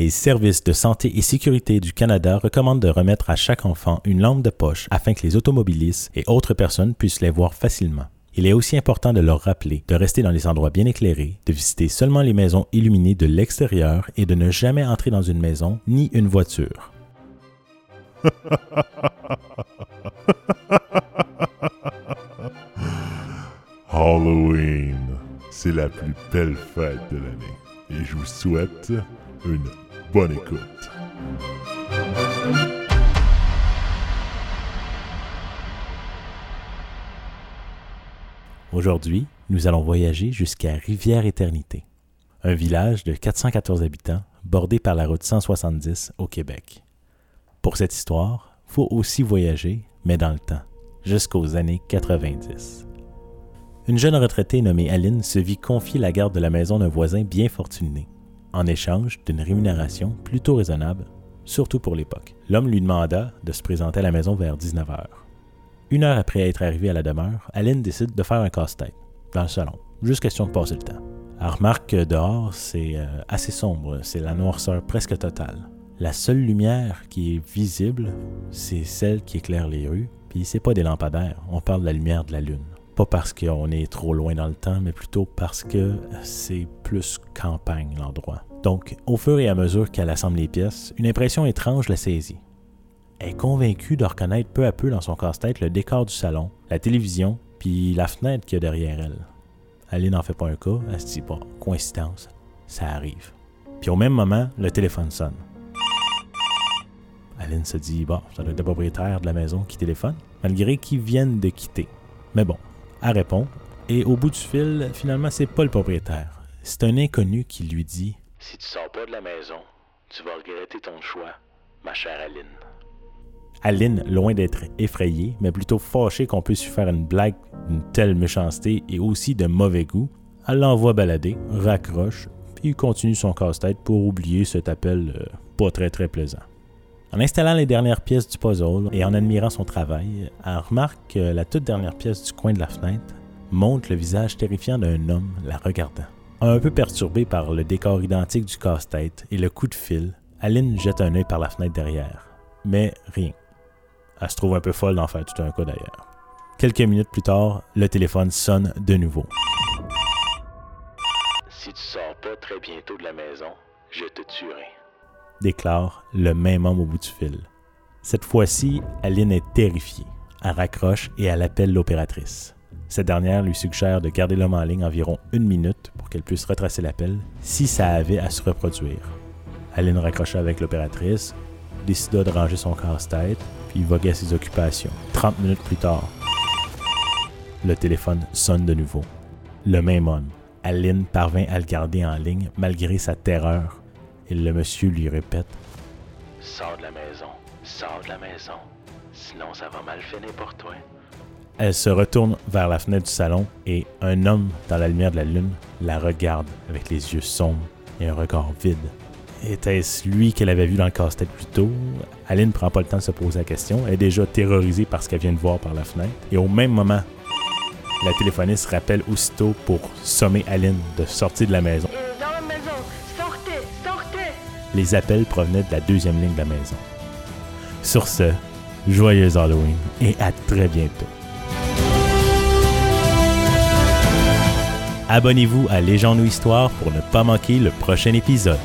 Les services de santé et sécurité du Canada recommandent de remettre à chaque enfant une lampe de poche afin que les automobilistes et autres personnes puissent les voir facilement. Il est aussi important de leur rappeler de rester dans les endroits bien éclairés, de visiter seulement les maisons illuminées de l'extérieur et de ne jamais entrer dans une maison ni une voiture. Halloween, c'est la plus belle fête de l'année et je vous souhaite une bonne écoute. Aujourd'hui, nous allons voyager jusqu'à Rivière-Éternité, un village de 414 habitants bordé par la route 170 au Québec. Pour cette histoire, faut aussi voyager, mais dans le temps, jusqu'aux années 90. Une jeune retraitée nommée Aline se vit confier la garde de la maison d'un voisin bien fortuné, en échange d'une rémunération plutôt raisonnable, surtout pour l'époque. L'homme lui demanda de se présenter à la maison vers 19h. Une heure après être arrivé à la demeure, Aline décide de faire un casse-tête dans le salon, juste question de passer le temps. Elle remarque que dehors, c'est euh, assez sombre, c'est la noirceur presque totale. La seule lumière qui est visible, c'est celle qui éclaire les rues, puis c'est pas des lampadaires, on parle de la lumière de la lune. Pas parce qu'on est trop loin dans le temps, mais plutôt parce que c'est plus campagne l'endroit. Donc, au fur et à mesure qu'elle assemble les pièces, une impression étrange la saisit est convaincue de reconnaître peu à peu dans son casse-tête le décor du salon, la télévision, puis la fenêtre qu'il y a derrière elle. Aline n'en fait pas un cas, elle se dit pas, coïncidence, ça arrive. Puis au même moment, le téléphone sonne. Aline se dit, bon, ça doit être le propriétaire de la maison qui téléphone, malgré qu'ils viennent de quitter. Mais bon, elle répond, et au bout du fil, finalement, c'est pas le propriétaire. C'est un inconnu qui lui dit Si tu sors pas de la maison, tu vas regretter ton choix, ma chère Aline. Aline, loin d'être effrayée, mais plutôt fâchée qu'on puisse lui faire une blague d'une telle méchanceté et aussi de mauvais goût, elle l'envoie balader, raccroche, puis continue son casse-tête pour oublier cet appel euh, pas très très plaisant. En installant les dernières pièces du puzzle et en admirant son travail, elle remarque que la toute dernière pièce du coin de la fenêtre montre le visage terrifiant d'un homme la regardant. Un peu perturbée par le décor identique du casse-tête et le coup de fil, Aline jette un œil par la fenêtre derrière. Mais rien. Elle se trouve un peu folle d'en faire tout un cas d'ailleurs. Quelques minutes plus tard, le téléphone sonne de nouveau. Si tu sors pas très bientôt de la maison, je te tuerai. Déclare le même homme au bout du fil. Cette fois-ci, Aline est terrifiée. Elle raccroche et elle appelle l'opératrice. Cette dernière lui suggère de garder l'homme en ligne environ une minute pour qu'elle puisse retracer l'appel si ça avait à se reproduire. Aline raccrocha avec l'opératrice, décida de ranger son casse-tête puis voguait à ses occupations. 30 minutes plus tard, le téléphone sonne de nouveau. Le même homme. Aline parvint à le garder en ligne malgré sa terreur. Et le monsieur lui répète Sors de la maison, sors de la maison, sinon ça va mal finir pour toi. Elle se retourne vers la fenêtre du salon et un homme dans la lumière de la lune la regarde avec les yeux sombres et un regard vide. Était-ce lui qu'elle avait vu dans le casse-tête plus tôt? Aline ne prend pas le temps de se poser la question. Elle est déjà terrorisée par ce qu'elle vient de voir par la fenêtre. Et au même moment, la téléphoniste rappelle aussitôt pour sommer Aline de sortir de la maison. Les appels provenaient de la deuxième ligne de la maison. Sur ce, joyeux Halloween et à très bientôt. Abonnez-vous à Légende ou Histoire pour ne pas manquer le prochain épisode.